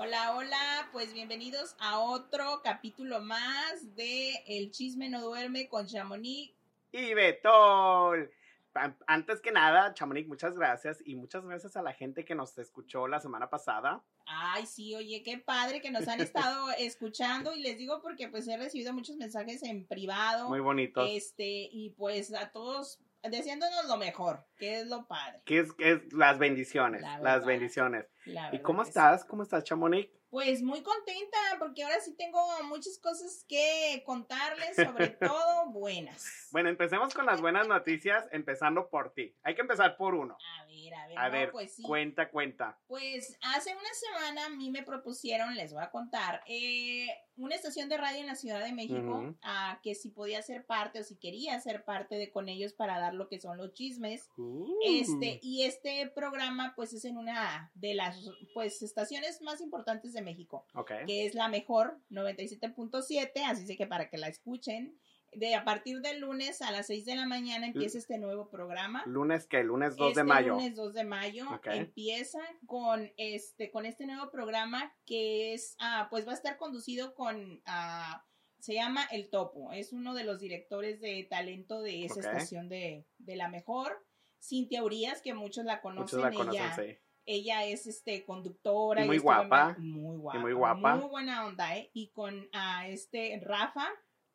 Hola, hola, pues bienvenidos a otro capítulo más de El chisme no duerme con Chamonix. Y Betol. An- Antes que nada, Chamonix, muchas gracias y muchas gracias a la gente que nos escuchó la semana pasada. Ay, sí, oye, qué padre que nos han estado escuchando y les digo porque pues he recibido muchos mensajes en privado. Muy bonitos. Este, y pues a todos deseándonos lo mejor, que es lo padre. Que es, que es las bendiciones, La las bendiciones. La ¿Y cómo sí. estás? ¿Cómo estás, Chamonix? Pues muy contenta porque ahora sí tengo muchas cosas que contarles, sobre todo buenas. Bueno, empecemos con las buenas noticias, empezando por ti. Hay que empezar por uno. A ver, a ver, A no, ver, pues sí. cuenta, cuenta. Pues hace una semana a mí me propusieron, les voy a contar, eh, una estación de radio en la Ciudad de México, a que si podía ser parte o si quería ser parte de con ellos para dar lo que son los chismes. Uh. Este, y este programa pues es en una de las pues estaciones más importantes de México, que es la mejor 97.7, así que para que la escuchen. De a partir del lunes a las 6 de la mañana empieza este nuevo programa. Lunes que, lunes 2 Este de mayo. lunes 2 de mayo empieza con este con este nuevo programa que es ah, pues va a estar conducido con ah, se llama El Topo, es uno de los directores de talento de esa estación de, de la mejor. Cintia Urias, que muchos la conocen, Muchos la conocen, ella, sí. Ella es este conductora Y muy en guapa. muy guapa, muy guapa. muy buena onda, ¿eh? Y con a este Rafa,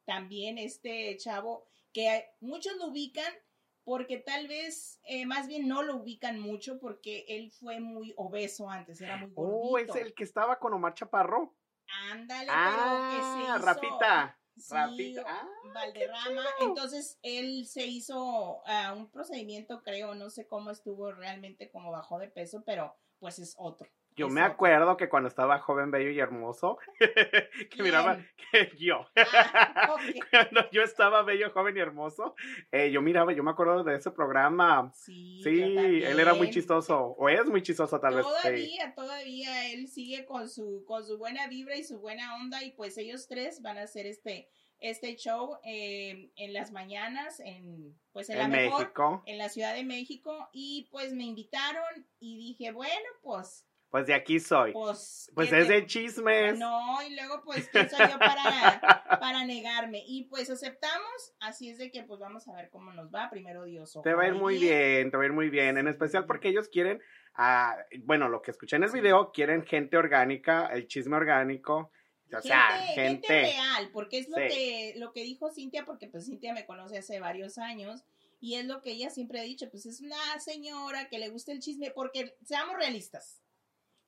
también este chavo que muchos lo ubican porque tal vez, eh, más bien no lo ubican mucho porque él fue muy obeso antes, era muy gordito. Oh, es el que estaba con Omar Chaparro. Ándale, Ah, pero que se hizo... Rafita. Sí. Ah, Valderrama. Entonces él se hizo ah, un procedimiento, creo, no sé cómo estuvo realmente, como bajó de peso, pero pues es otro. Yo me acuerdo que cuando estaba joven, bello y hermoso, que ¿Quién? miraba que yo. Ah. Cuando yo estaba bello, joven y hermoso, eh, yo miraba, yo me acuerdo de ese programa. Sí, Sí, él era muy chistoso, o es muy chistoso tal vez. sí. Todavía, todavía él sigue con su, con su buena vibra y su buena onda y pues ellos tres van a hacer este, este show eh, en las mañanas en, pues en, la mejor, México, en la Ciudad de México y pues me invitaron y dije, bueno, pues, pues de aquí soy. pues. Pues ¿qué es de chismes. No, y luego pues, ¿quién soy yo para, para negarme? Y pues aceptamos, así es de que pues vamos a ver cómo nos va, primero Dios. Te va a ir muy bien, te va a ir muy bien, en especial porque ellos quieren, ah, bueno, lo que escuché en el video, quieren gente orgánica, el chisme orgánico, o sea, gente, gente, gente real, porque es lo Sí. que lo que dijo Cintia, porque pues Cintia me conoce hace varios años y es lo que ella siempre ha dicho, pues es una señora que le gusta el chisme, porque seamos realistas.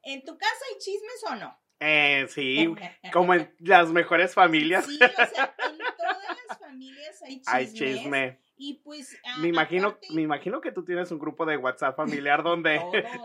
¿En tu casa hay chismes o no? eh, sí, como en las mejores familias, Sí, o sea, en todas las familias hay chismes. hay chisme. Y pues Me imagino, aparte, me imagino que tú tienes un grupo de WhatsApp familiar donde,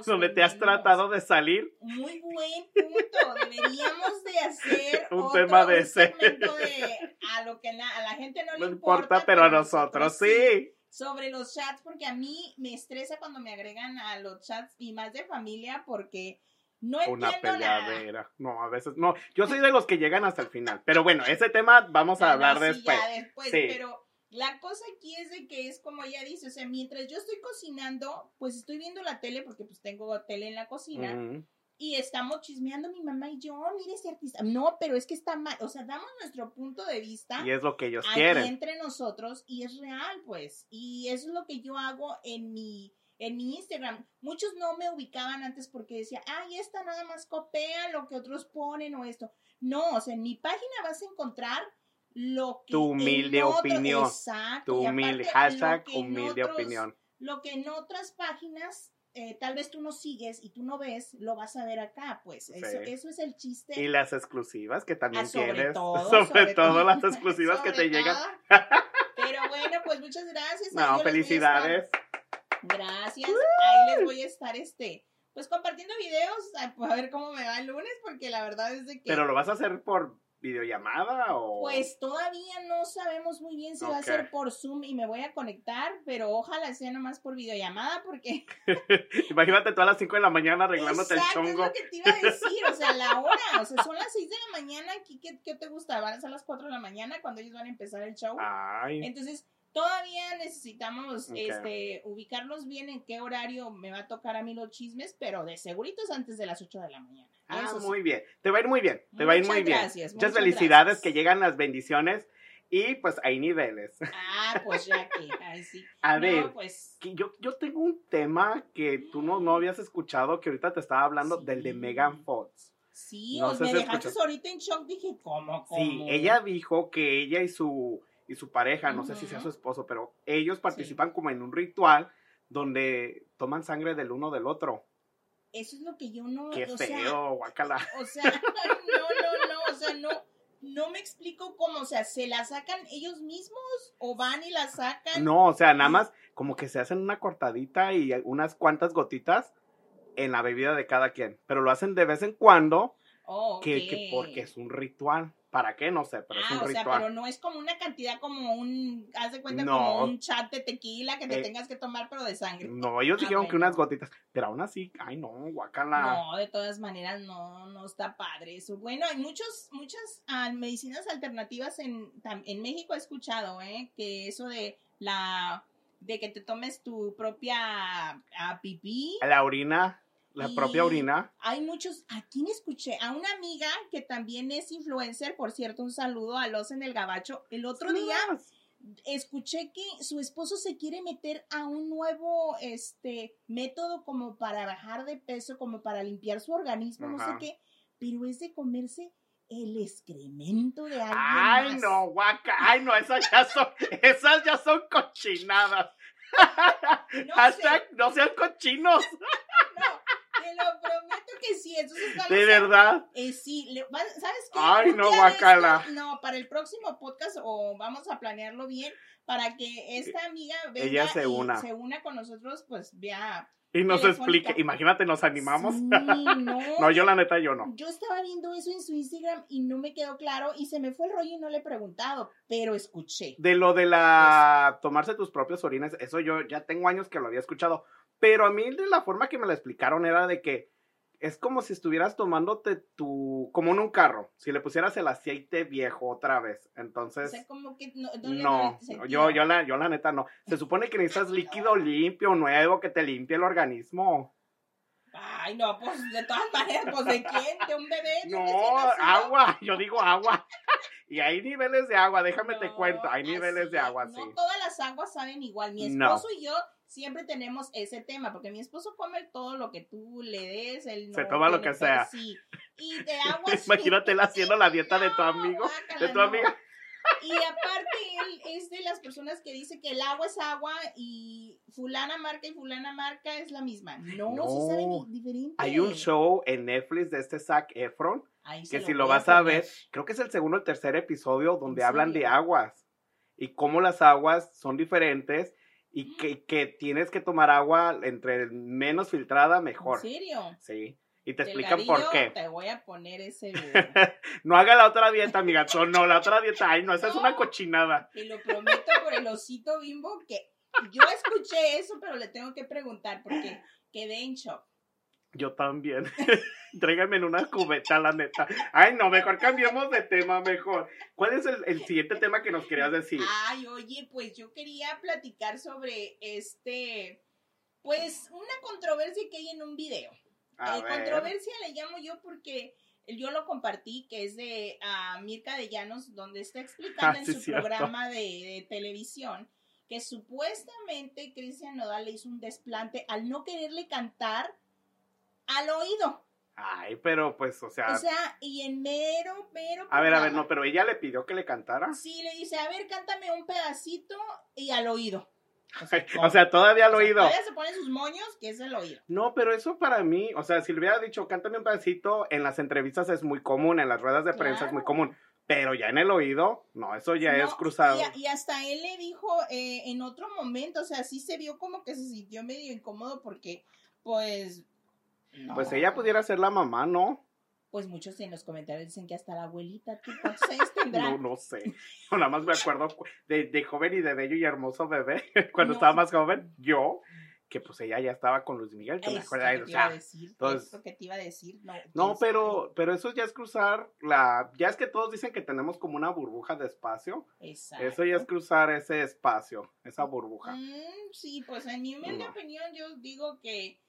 donde te has tratado de salir. Muy buen punto. Deberíamos de hacer Un otro, tema de un ese. de a lo que la- a la gente no, No le importa, pero a nosotros sí. Sobre los chats, porque a mí me estresa cuando me agregan a los chats y más de familia porque no Una entiendo nada. peleadera. No, a veces no. Yo soy de los que llegan hasta el final. Pero bueno, ese tema vamos a hablar no, sí, después. ya después, Sí. pero la cosa aquí es de que es como ella dice, o sea, mientras yo estoy cocinando, pues estoy viendo la tele porque pues tengo tele en la cocina. Y estamos chismeando mi mamá y yo, "Oh, mire ese artista. No, pero es que está mal. O sea, damos nuestro punto de vista Y es lo que ellos quieren. entre nosotros y es real, pues. Y eso es lo que yo hago en mi en mi Instagram. Muchos no me ubicaban antes porque decía, ay, esta nada más copia lo que otros ponen o esto. No, o sea, en mi página vas a encontrar lo que... Tu humilde otro- opinión. Exacto. Tu humilde, aparte, hashtag humilde otros- opinión. Lo que en otras páginas eh, tal vez tú no sigues y tú no ves, lo vas a ver acá, pues. Eso, Sí. eso es el chiste. Y las exclusivas que también Ah, sobre tienes. todo, sobre, sobre todo todo. las exclusivas que te llegan. Pero bueno, pues muchas gracias. No, felicidades. Gracias. Ahí les voy a estar este. Pues compartiendo videos, a, a ver cómo me va el lunes, porque la verdad es de que. ¿Pero lo vas a hacer por videollamada o...? Pues todavía no sabemos muy bien si va a ser por Zoom y me voy a conectar, pero ojalá sea nomás por videollamada porque Imagínate tú a las 5 de la mañana arreglándote Exacto, el chongo. Es lo que te iba a decir, o sea, la hora, o sea, son las 6 de la mañana, aquí, ¿qué, qué te gusta? Van a ser las 4 de la mañana cuando ellos van a empezar el show. Ay, Entonces, todavía necesitamos este, ubicarnos bien en qué horario me va a tocar a mí los chismes, pero de seguritos antes de las 8 de la mañana. ah, Eso sí. muy bien. Te va a ir muy bien. Te va a ir Muchas muy bien. gracias, Muchas muchas felicidades, gracias. que llegan las bendiciones. Y pues hay niveles. Ah, pues ya que. A No, ver, pues, que yo, yo tengo un tema que tú no, no habías escuchado, que ahorita te estaba hablando Sí. del de Megan Fox. sí, no me si dejaste escuchas. ahorita en shock, dije, ¿cómo, cómo? Sí, ella dijo que ella y su, y su pareja, no sé si sea su esposo, pero ellos participan como en un ritual donde toman sangre del uno del otro. Eso es lo que yo no, Qué o sea, feo, guacala. O sea, no, no, no, o sea, no, no me explico cómo, o sea, ¿se la sacan ellos mismos o van y la sacan? No, o sea, nada más como que se hacen una cortadita y unas cuantas gotitas en la bebida de cada quien. Pero lo hacen de vez en cuando, Oh, que porque es un ritual. ¿Para qué? No sé, pero es Ah, un o sea, ritual. pero no es como una cantidad como un, haz de cuenta No. como un chat de tequila que te Eh, tengas que tomar, pero de sangre. No, ellos Ah, dijeron que unas gotitas, pero aún así, ay no, guacala. No, de todas maneras no, no está padre eso. Bueno, hay muchos, muchas ah, medicinas alternativas en, en México he escuchado, ¿eh? Que eso de la, de que te tomes tu propia ah, pipí. La orina, la Y propia orina. Hay muchos, ¿a quién escuché? A una amiga que también es influencer, por cierto, un saludo a los en el gabacho. El otro día escuché que su esposo se quiere meter a un nuevo este método como para bajar de peso, como para limpiar su organismo, no sé qué, pero es de comerse el excremento de alguien Ay, más. no, guaca. Ay, no, esas ya son, esas ya son cochinadas. No Hashtag, sé, no sean cochinos. Te lo prometo que sí, entonces vamos De a- verdad. Eh, sí, le- ¿sabes qué? Ay, no, guacala. esto- no, para el próximo podcast o vamos a planearlo bien para que esta amiga venga Ella se y una. se una con nosotros, pues vea. Y nos explique. Imagínate, nos animamos. Sí, no. No, yo la neta, yo no. Yo estaba viendo eso en su Instagram y no me quedó claro y se me fue el rollo y no le he preguntado, pero escuché. De lo de la tomarse tus propios orines, eso yo ya tengo años que lo había escuchado. Pero a mí de la forma que me lo explicaron era de que es como si estuvieras tomándote tu, como en un carro, si le pusieras el aceite viejo otra vez. O Entonces, sea, como que no, no, no, yo, yo, la, yo la neta no. Se supone que necesitas líquido limpio, nuevo, que te limpie el organismo. Ay, no, pues de todas maneras, pues de quién, de un bebé. de No, agua, yo digo agua. Y hay niveles de agua, déjame te No, cuento, hay niveles así de agua, no sí. todas las aguas saben igual. Mi No. esposo y yo siempre tenemos ese tema, porque mi esposo come todo lo que tú le des, él no Se toma lo que sea. Sí. Y de agua Imagínate él haciendo la dieta de tu amigo, de tu amiga. Y aparte él es de las personas que dice que el agua es agua y fulana marca y fulana marca es la misma. No, No. sí saben di- diferente. Hay un show en Netflix de este Zac Efron, se que si lo voy a vas a ver, creo que es el segundo o el tercer episodio donde ¿En hablan de aguas y cómo las aguas son diferentes y que, que tienes que tomar agua entre menos filtrada mejor. ¿En serio? Sí. Y te explican por qué. Te voy a poner ese. No haga la otra dieta, amiga. No, no, la otra dieta. Ay, no, esa es una cochinada. Te lo prometo por el osito bimbo que yo escuché eso, pero le tengo que preguntar porque quedé en shock. Yo también. Tráigame en una cubeta, la neta. Ay, no, mejor cambiemos de tema, mejor. ¿Cuál es el, el siguiente tema que nos querías decir? Ay, oye, pues yo quería platicar sobre este, pues una controversia que hay en un video. A Eh, ver. controversia le llamo yo porque yo lo compartí, que es de ah, Mirka de Llanos, donde está explicando Ah, en su cierto. programa de, de televisión que supuestamente Cristian Nodal le hizo un desplante al no quererle cantar al oído. Ay, pero pues, o sea. O sea, y en mero, mero. a ver, a ver, no, pero ella le pidió que le cantara. Sí, le dice, a ver, cántame un pedacito y al oído. O sea, todavía al sea, oído. Todavía se ponen sus moños, que es el oído. No, pero eso para mí, o sea, si le hubiera dicho, cántame un pedacito, en las entrevistas es muy común, en las ruedas de prensa es muy común. Pero ya en el oído, no, eso ya No, es cruzado. Y, y hasta él le dijo eh, en otro momento, o sea, sí se vio como que se sintió medio incómodo porque, pues. No. Pues ella pudiera ser la mamá, ¿no? Pues muchos en los comentarios dicen que hasta la abuelita, ¿tú cuántos años tendrá? No, no sé. No, nada más me acuerdo de, de joven y de bello y hermoso bebé, cuando No. estaba más joven, yo, que pues ella ya estaba con Luis Miguel, que me acuerdo, o sea, decir, entonces- es lo que te iba a decir. No, pero, pero eso ya es cruzar la, ya es que todos dicen que tenemos como una burbuja de espacio. Exacto. eso ya es cruzar ese espacio, esa burbuja. Mm, sí, pues en mi humilde No. opinión yo digo que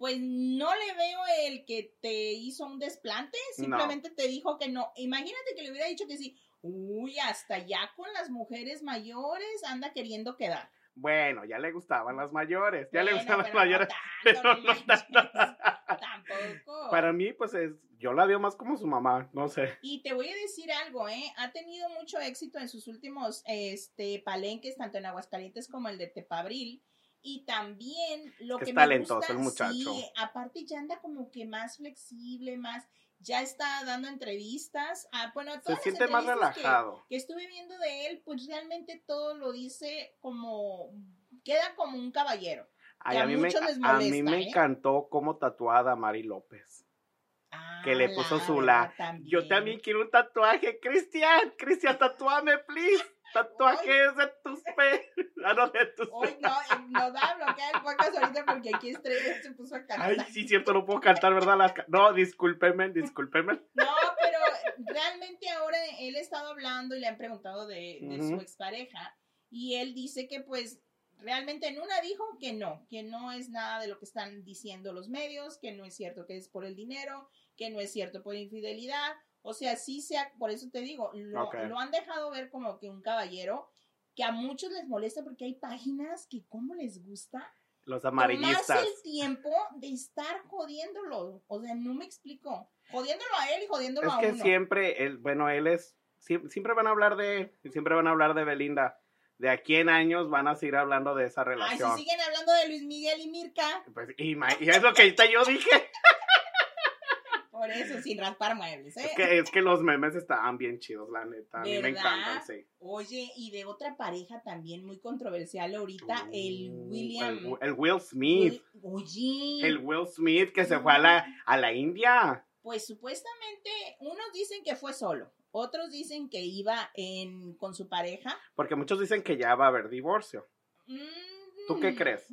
pues no le veo el que te hizo un desplante, simplemente te dijo que no. Imagínate que le hubiera dicho que sí. Uy, hasta ya con las mujeres mayores anda queriendo quedar. Bueno, ya le gustaban las mayores, ya le gustan las no mayores. tanto, pero no tanto. Tampoco. Para mí, pues es, yo la veo más como su mamá, no sé. Y te voy a decir algo, ¿eh? Ha tenido mucho éxito en sus últimos este, palenques, tanto en Aguascalientes como el de Tepabril. Y también lo Que que, es me talentoso gusta, el muchacho. sí, aparte ya anda como que más flexible, más, ya está dando entrevistas. Ah, bueno, Se todas las siente más que- relajado. Que, estuve viendo de él, pues realmente todo lo dice como, queda como un caballero. Ay, a a mí me, a mí me ¿eh? encantó cómo tatuada Mari López. Que le Ah, puso la su la- Yo también quiero un tatuaje, Cristian. Cristian, tatúame, please. Tatuajes de tus pe... Ah, no, de tus Hoy no, nos va a bloquear el podcast ahorita porque aquí Estrella se puso a Ay, cantar. sí, cierto, no puedo cantar, ¿verdad? Las ca- No, discúlpenme, discúlpenme. No, pero realmente ahora él ha estado hablando y le han preguntado de, de su Ujú. expareja y él dice que pues realmente en una dijo que no, que no es nada de lo que están diciendo los medios, que no es cierto que es por el dinero, que no es cierto por infidelidad. O sea, sí sea, por eso te digo, lo, Ok. lo han dejado ver como que un caballero que a muchos les molesta porque hay páginas que como les gusta Los amarillistas. el tiempo de estar jodiéndolo. O sea, no me explico. Jodiéndolo a él y jodiéndolo Es a que uno. siempre, él, bueno, él es, sie- siempre van a hablar de él, y siempre van a hablar de Belinda. De aquí en años van a seguir hablando de esa Ay, relación. si siguen hablando de Luis Miguel y Mirka, Pues, y, y es lo que yo dije. por eso, sin raspar muebles, ¿eh? Es que, es que los memes estaban bien chidos, la neta. A mí me encantan, sí. Oye, y de otra pareja también muy controversial ahorita, el Uh, William. El, el Will Smith. Oye, El Will Smith que se fue a la, a la India. pues supuestamente unos dicen que fue solo, otros dicen que iba en con su pareja. Porque muchos dicen que ya va a haber divorcio. ¿Tú qué Mm, crees?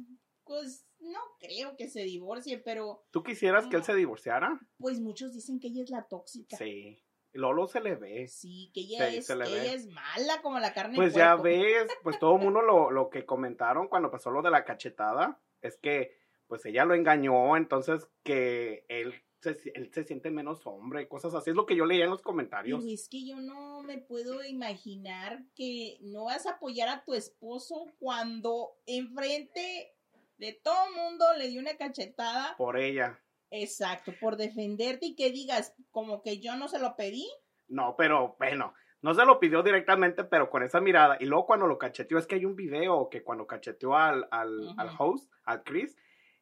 Pues no creo que se divorcie, pero ¿Tú quisieras que él se divorciara? pues muchos dicen que ella es la tóxica. Sí. Lolo se le ve. Sí, que ella, Sí, es, que ve. ella es mala como la carne. Pues ya ves, pues todo el mundo lo, lo que comentaron cuando pasó lo de la cachetada es que pues ella lo engañó, entonces que él se, él se siente menos hombre, cosas así. Es lo que yo leía en los comentarios. Pero es que yo no me puedo imaginar que no vas a apoyar a tu esposo cuando enfrente de todo mundo le dio una cachetada. Por ella. Exacto, por defenderte y que digas como que yo no se lo pedí. No, pero bueno, no se lo pidió directamente, pero con esa mirada. Y luego cuando lo cacheteó, es que hay un video que cuando cacheteó al, al, al host, al Chris,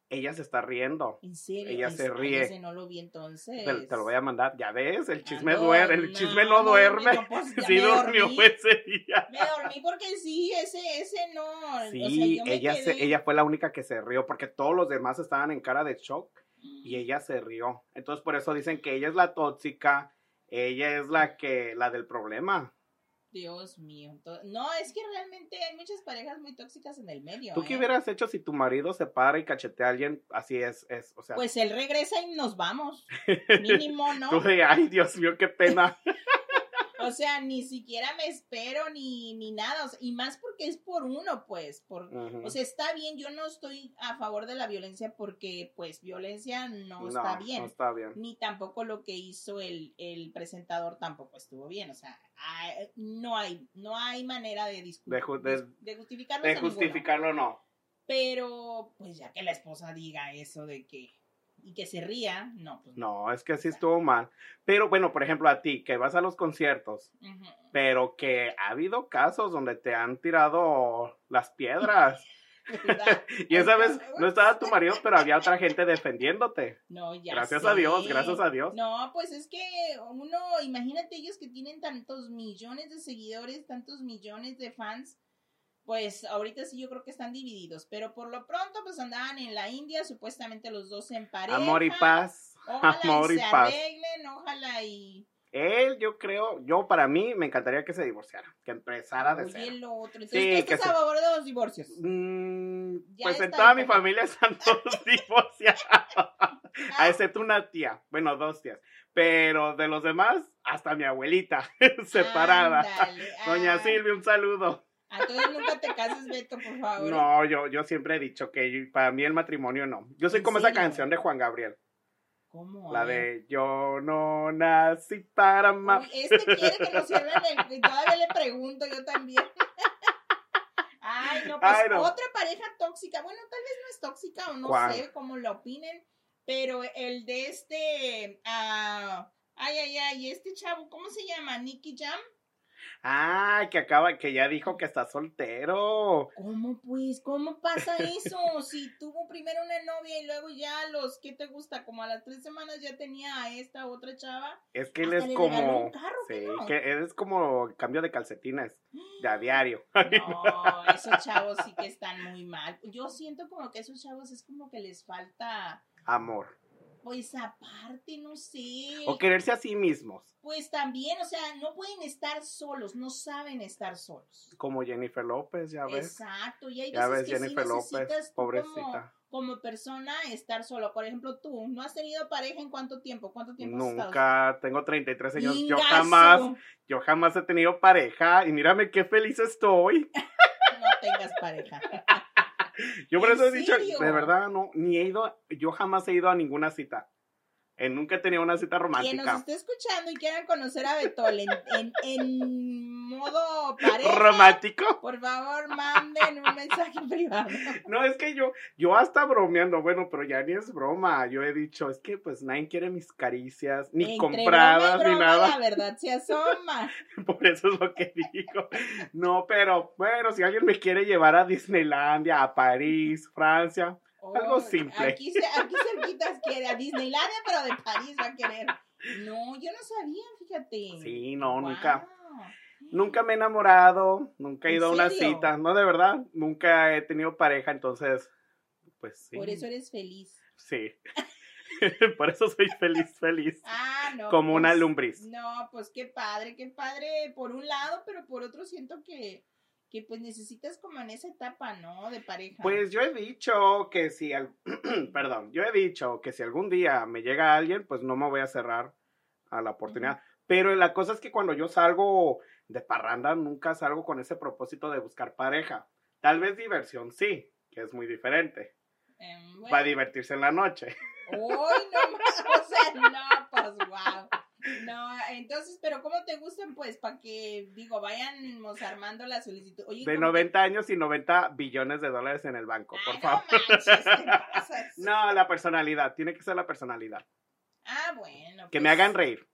ella se está riendo. En serio. Ella Ay, se ríe. no lo vi entonces. Te, te lo voy a mandar. Ya ves, el chisme Ah, no, duerme, el no, chisme no, duerme. no, pues, sí durmió ese día. Me dormí porque sí, ese, ese no. o sea, Sí, yo me ella, se, ella fue la única que se rió porque todos los demás estaban en cara de shock y ella se rió. Entonces por eso dicen que ella es la tóxica, ella es la que la del problema. Dios mío. No, es que realmente hay muchas parejas muy tóxicas en el medio. ¿Tú qué ¿eh? hubieras hecho si tu marido se para y cachetea a alguien? Así es, es, o sea, Pues él regresa y nos vamos. Mínimo, ¿no? tú de, ay, Dios mío, qué pena. O sea, ni siquiera me espero ni, ni nada. o sea, y más porque es por uno, pues. Por. O sea, está bien. Yo no estoy a favor de la violencia porque, pues, violencia no, está bien. No está bien. Ni tampoco lo que hizo el, el presentador tampoco estuvo bien. O sea, hay- no hay, no hay manera de, De ju- de- de justificarlo. De justificarlo, no. Pero, pues ya que la esposa diga eso de que. Y que se ría, no, pues No, es que así estuvo mal. Pero bueno, por ejemplo, a ti, que vas a los conciertos, pero que ha habido casos donde te han tirado las piedras. Y esa vez no estaba tu marido, pero había otra gente defendiéndote. No, ya Gracias sé. a Dios, gracias a Dios. No, pues es que uno, imagínate ellos que tienen tantos millones de seguidores, tantos millones de fans, pues ahorita sí yo creo que están divididos, pero por lo pronto pues andaban en la India, supuestamente los dos en pareja. Amor y paz. Ojalá Amor y y se paz. arreglen, ojalá y... Él, yo creo, yo para mí me encantaría que se divorciara, que empezara de cero. lo otro. Entonces, Sí, ¿tú que estás se- a favor de los divorcios? Mm, pues en toda mi familia están todos divorciados. A excepto una tía, bueno, dos tías. Pero de los demás, hasta mi abuelita, separada. Doña ah. Silvia, un saludo. Entonces nunca te cases, Beto, por favor. No, yo, yo siempre he dicho que para mí el matrimonio no. Yo soy ¿En como esa serio? canción de Juan Gabriel, ¿Cómo? la de Yo no nací para. Uy, este quiere que nos cierren el... Todavía le pregunto, yo también. Ay, no, pues Ay, no. otra pareja tóxica. Bueno, tal vez no es tóxica o no ¿Cuál? sé cómo lo opinen, pero el de este... ah, ay, ay, ay, este chavo, ¿cómo se llama? Nicky Jam. Ah, que acaba, que ya dijo que está soltero. ¿Cómo pues? ¿Cómo pasa eso? Si tuvo primero una novia y luego ya a los, ¿qué te gusta? Como a las tres semanas ya tenía a esta otra chava. Es que él es como. un carro, sí, que él es como cambio de calcetines de a diario. No, esos chavos sí que están muy mal. Yo siento como que esos chavos es como que les falta, Amor. Pues aparte, no sé. O quererse a sí mismos. Pues también, o sea, no pueden estar solos, no saben estar solos. Como Jennifer López, ya ves. Exacto, y hay Ya veces ves, que Jennifer sí López, pobrecita. Como, como persona estar solo. Por ejemplo, tú, ¿no has tenido pareja en cuánto tiempo? ¿Cuánto tiempo has estado Nunca, tengo 33 años. Yo jamás, yo jamás he tenido pareja. Y mírame qué feliz estoy. No tengas pareja. Yo por ¿En eso he dicho, serio? de verdad, no, ni he ido, yo jamás he ido a ninguna cita. Eh, nunca he tenido una cita Quien nos romántica. esté escuchando y quieran conocer a Betol en, en, en modo pareja, ¿Romántico? por favor, manden un mensaje privado. No, es que yo, yo hasta bromeando, bueno, pero ya ni es broma. Yo he dicho, es que pues nadie quiere mis caricias, ni Entre compradas, broma y ni nada. La verdad se asoma. Por eso es lo que digo. No, pero bueno, si alguien me quiere llevar a Disneylandia, a París, Francia, Algo Oh, simple. Aquí, aquí cerquitas quiere a Disneylandia, pero de París va a querer. No, yo no sabía, fíjate. sí, no, nunca. Nunca me he enamorado, nunca he ¿En ido a una cita, no, de verdad, nunca he tenido pareja, entonces, pues sí. Por eso eres feliz. Sí. Por eso soy feliz, feliz. Ah, no. Como una pues, lumbriz. No, pues qué padre, qué padre por un lado, pero por otro siento que, que pues necesitas como en esa etapa, ¿no? De pareja. Pues yo he dicho que si, al- perdón, yo he dicho que si algún día me llega alguien, pues no me voy a cerrar a la oportunidad. Pero la cosa es que cuando yo salgo de parranda, nunca salgo con ese propósito de buscar pareja. Tal vez diversión sí, que es muy diferente. Em, bueno. Para divertirse en la noche. Uy, no o sea, no, pues wow. No, entonces, pero ¿cómo te gustan? Pues para que, digo, vayamos armando la solicitud. Oye, De ¿cómo 90 años y 90 billones de dólares en el banco, por favor. no manches, te pasas. No, la personalidad, tiene que ser la personalidad. Ah, bueno. Que pues, me hagan reír.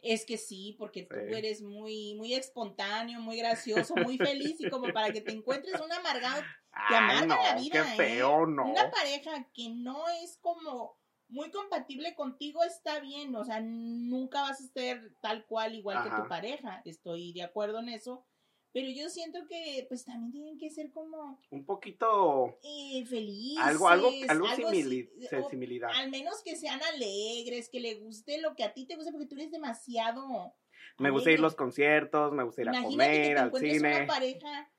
Es que sí, porque tú eres muy, muy espontáneo, muy gracioso, muy feliz y como para que te encuentres un amargado te amarga no, la vida. qué ¿eh? feo, no. Una pareja que no es como muy compatible contigo está bien, o sea, nunca vas a ser tal cual igual que tu pareja, estoy de acuerdo en eso, pero yo siento que pues también tienen que ser como Un poquito eh, felices. algo, algo, algo, así, simili- o- similidad. al menos que sean alegres, que le guste lo que a ti te gusta, porque tú eres demasiado... Me gusta ir a los conciertos, me gusta ir a Imagínate que comer, te al encuentres una cine. pareja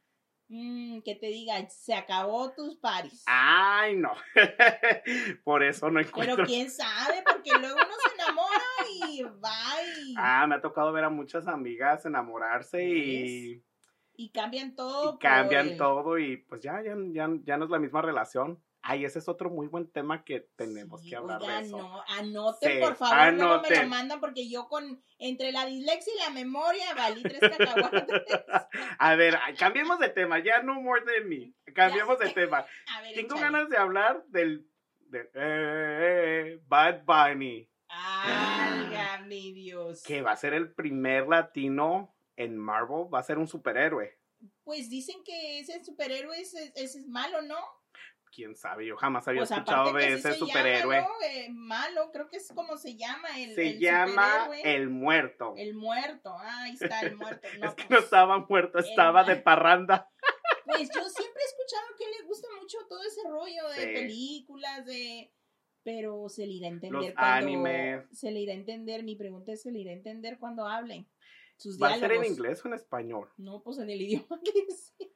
mm, que te diga, se acabó tus paris. Ay, no. Por eso no Pero encuentro. quién sabe, porque luego uno se enamora Ay, bye. Ah, me ha tocado ver a muchas amigas enamorarse y, Y cambian todo. y cambian por todo y pues ya, ya, ya, ya no es la misma relación. Ay, ese es otro muy buen tema que tenemos Sí, que hablar oigan, de eso. no, anoten, Sí, por favor, luego me anoten. lo mandan porque yo con, entre la dislexia y la memoria, valí tres cacahuates. A ver, cambiemos de tema, ya no more de mí. Cambiemos de tema. A ver, Tengo échale. ganas de hablar del de, eh, eh, Bad Bunny, Álgame Dios. que va a ser el primer latino en Marvel, va a ser un superhéroe. Pues dicen que ese superhéroe es, es, es malo, ¿no? Quién sabe, yo jamás había Pues escuchado de sí ese se superhéroe. Llama, ¿no? Eh, malo, creo que es como se llama el Se el llama. El Muerto. El muerto. Ah, ahí está el muerto. No, es que no pues, estaba muerto, estaba de parranda. Pues yo siempre he escuchado que le gusta mucho todo ese rollo de Sí. películas, de... Pero se le irá a entender Los cuando... animes. Se le irá a entender, mi pregunta es, ¿se le irá a entender cuando hablen? Sus ¿Va a ser en inglés o en español? No, pues en el idioma que sea.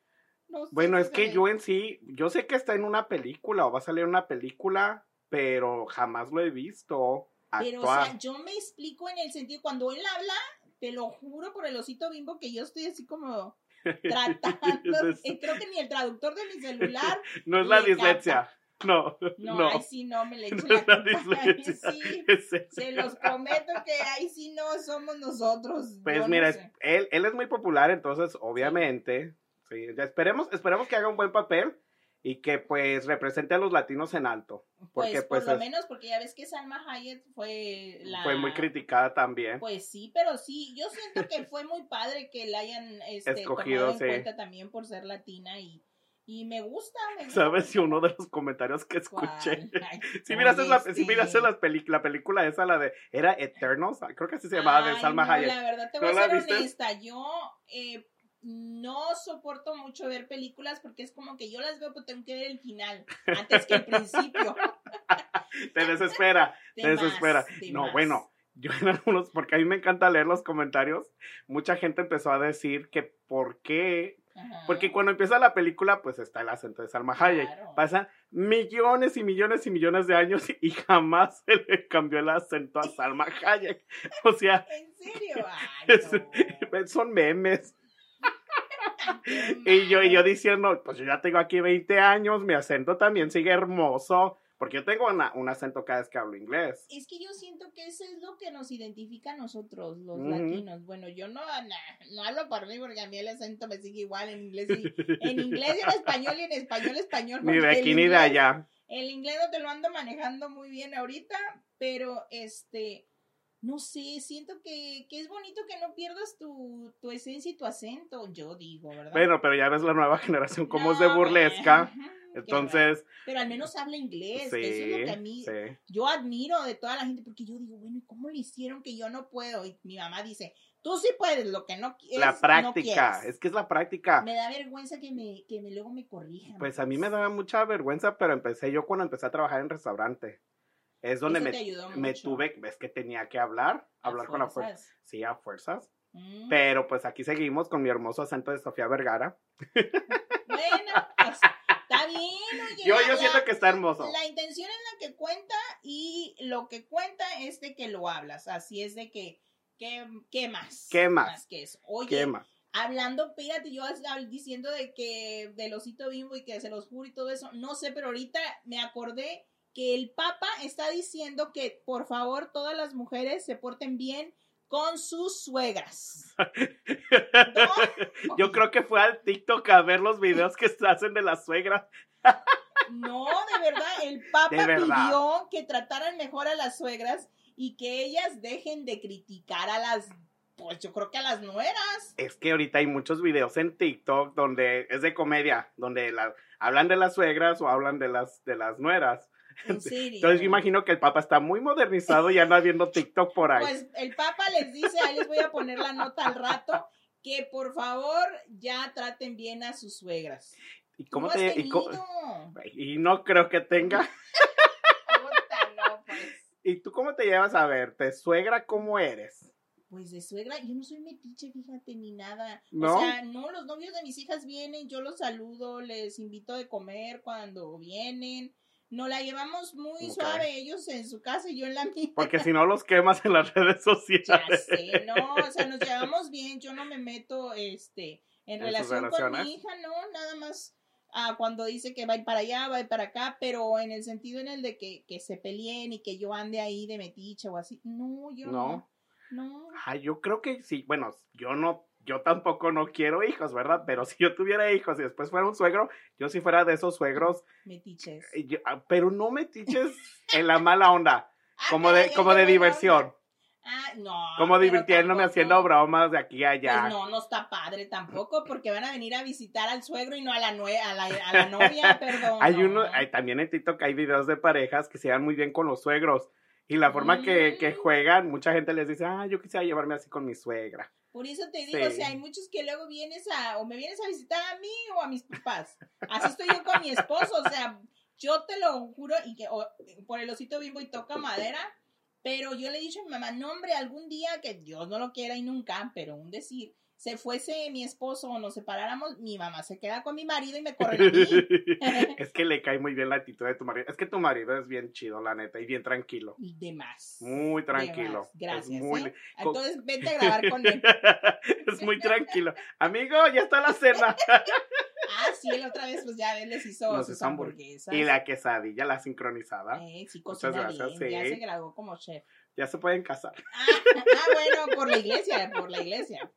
No sé Bueno, es que yo en sí, yo sé que está en una película o va a salir una película, pero jamás lo he visto Pero, o actuar. sea, yo me explico en el sentido, cuando él habla, te lo juro por el osito bimbo que yo estoy así como tratando. Es- eh, Creo que ni el traductor de mi celular. no es la le dislexia. No, No, no. ahí sí no me le echo no la es la culpa. Ahí sí. Se los prometo que ahí sí no somos nosotros. Pues yo mira, sé. él, él es muy popular, entonces obviamente, sí, esperemos, esperemos que haga un buen papel y que pues represente a los latinos en alto. Pues, Porque por pues lo es- menos, porque ya ves que Salma Hayek fue la... fue muy criticada también. Pues sí, pero sí, yo siento que fue muy padre que la hayan este, Escogido, tomado en sí. cuenta también por ser latina y, y me gusta. Me gusta ¿Sabes si uno de los comentarios que escuché? Si miraste, la, oye, si miraste sí. la, peli- la película esa, la de, era Eternals, creo que así se llamaba, de Ay, Salma no, Hayek. La verdad, te ¿No voy a ser honesta. Yo eh, no soporto mucho ver películas porque es como que yo las veo, pero tengo que ver el final antes que el principio. Te desespera, De te desespera. más, No, más. bueno, yo en algunos, porque a mí me encanta leer los comentarios, mucha gente empezó a decir que por qué Ajá. Porque cuando empieza la película, pues está el acento de Salma Hayek. Claro. Pasan millones y millones y millones de años y jamás se le cambió el acento a Salma Hayek. O sea, ¿En serio? Ay, Es- no. son memes. Y yo, y yo diciendo, pues yo ya tengo aquí 20 años, mi acento también sigue hermoso. Porque yo tengo una- un acento cada vez que hablo inglés. Es que yo siento que eso es lo que nos identifica a nosotros, los latinos. Bueno, yo no, na- no hablo por mí porque a mí el acento me sigue igual en inglés y en inglés y en español y en español español. Ni de aquí ni de allá. El inglés no te lo ando manejando muy bien ahorita, pero este, no sé, siento que, que es bonito que no pierdas tu, tu esencia y tu acento, yo digo, ¿verdad? Bueno, pero ya ves la nueva generación como es de burlesca. Entonces, Pero al menos habla inglés, sí, que eso es lo que a mí, sí. yo admiro de toda la gente, porque yo digo, bueno, ¿y cómo le hicieron que yo no puedo? Y mi mamá dice, tú sí puedes, lo que no quieres. La práctica, quieres". es que es la práctica. Me da vergüenza que me, que me luego me corrijan. Pues a mí me daba mucha vergüenza, pero empecé yo cuando empecé a trabajar en restaurante. Es donde Eso me, te ayudó me mucho. tuve, ves que tenía que hablar, A hablar con la fuerza. Sí, a fuerzas. Mm. Pero pues aquí seguimos con mi hermoso acento de Sofía Vergara. Bueno, pues, está bien, oye. Yo, la- yo siento que está hermoso. La intención es la que cuenta y lo que cuenta es de que lo hablas. Así es de que, ¿qué, qué más? ¿Qué más? que eso. Oye, ¿Qué más? hablando, fíjate, yo diciendo de que del osito bimbo y que se los juro y todo eso, no sé, pero ahorita me acordé que el Papa está diciendo que por favor todas las mujeres se porten bien con sus suegras. No, Yo creo que fue al TikTok a ver los videos que se hacen de las suegras. No, de verdad, el Papa verdad. pidió que trataran mejor a las suegras y que ellas dejen de criticar a las, pues yo creo que a las nueras. Es que ahorita hay muchos videos en TikTok donde es de comedia, donde la- hablan de las suegras o hablan de las, de las nueras. En serio. Entonces yo imagino que el Papa está muy modernizado y anda viendo TikTok por ahí. Pues el Papa les dice, ahí les voy a poner la nota al rato, que por favor ya traten bien a sus suegras. ¿Y ¿Tú cómo te y, y no creo que tenga. No, pues. ¿Y tú cómo te llevas a verte? ¿Suegra cómo eres? Pues de suegra, yo no soy metiche, fíjate, ni nada. ¿No? O sea, no, los novios de mis hijas vienen, yo los saludo, les invito de comer cuando vienen. No la llevamos muy suave, ellos en su casa y yo en la mía. Porque si no los quemas en las redes Ya sociales. sé, no, o sea, nos llevamos bien, yo no me meto, este, en, ¿En sus relación con mi hija, no, nada más ah, cuando dice que va a ir para allá, va a ir para acá, pero en el sentido en el de que, que se peleen y que yo ande ahí de metiche o así, no, yo No. no, no, Ay, yo creo que sí. Bueno, yo no, yo tampoco no quiero hijos, ¿verdad? Pero si yo tuviera hijos y después fuera un suegro, yo si fuera de esos suegros, metiches. eh, yo- ah, pero no metiches en la mala onda, como de, como de diversión. Ah, no. como divirtiéndome tampoco. haciendo bromas de aquí a allá. Pues no, no está padre tampoco, porque van a venir a visitar al suegro y no a la, nue a la, a la novia, perdón. Hay no. uno, hay, también en TikTok hay videos de parejas que se dan muy bien con los suegros. Y la forma que, que Mm. juegan, mucha gente les dice, ah, yo quisiera llevarme así con mi suegra. Por eso te digo, Sí. o sea, hay muchos que luego vienes a, o me vienes a visitar a mí o a mis papás. Así estoy yo con mi esposo, o sea, yo te lo juro, y que o- por el osito bimbo y toca madera, pero yo le he dicho a mi mamá, no hombre, algún día que Dios no lo quiera y nunca, pero un decir, se fuese mi esposo o nos separáramos, mi mamá se queda con mi marido y me corren a mí. es que le cae muy bien la actitud de tu marido. Es que tu marido es bien chido, la neta, y bien tranquilo. Y demás. Muy De tranquilo. más. Gracias. Muy, ¿eh? co- Entonces vete a grabar con él. es muy tranquilo. Amigo, ya está la cena. Ah, sí, la otra vez, pues ya ves, les hizo Nos sus hamburguesas. y la quesadilla, la sincronizada. Eh, sí, Muchas gracias, bien, ya se graduó como chef. Ya se pueden casar. Ah, ah, bueno, por la iglesia, por la iglesia.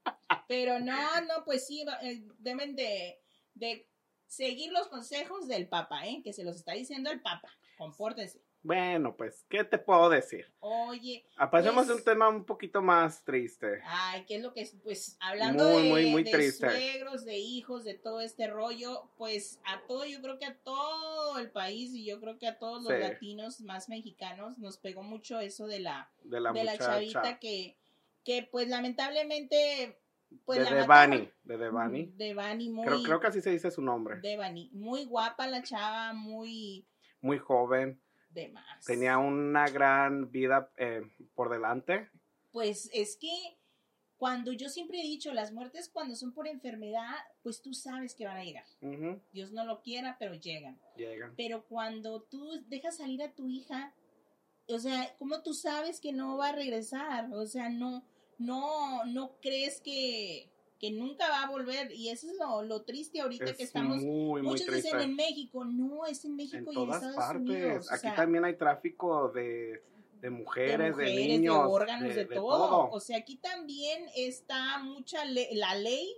Pero no, no, pues sí, eh, deben de, de seguir los consejos del Papa, ¿eh? Que se los está diciendo el Papa. Compórtense. Bueno, pues, ¿qué te puedo decir? Oye, Ah, Pasemos Pues- de un tema un poquito más triste. ay, ¿qué es lo que es? Pues hablando Muy, de, muy, muy de triste. suegros, de hijos, de todo este rollo, pues a todo, yo creo que a todo el país y yo creo que a todos los Sí. latinos más mexicanos nos pegó mucho eso de la De la de la chavita que, que pues lamentablemente pues de Devani. De Devani. Devani muy Creo, creo que así se dice su nombre. Devani, muy guapa la chava, muy Muy joven. de más. Tenía una gran vida eh, por delante. Pues es que cuando yo siempre he dicho, las muertes cuando son por enfermedad, pues tú sabes que van a llegar. Dios no lo quiera, pero llegan. Llegan. Pero cuando tú dejas salir a tu hija, o sea, ¿cómo tú sabes que no va a regresar? O sea, no, no, no crees que, que nunca va a volver. Y eso es lo, lo triste ahorita Es que estamos. muy, muchos dicen en México, no, es en México en y en Estados partes. Unidos. o Aquí sea, también hay tráfico de, de mujeres, de, mujeres, niños, órganos, de, todo. O sea, aquí también está mucha le- la ley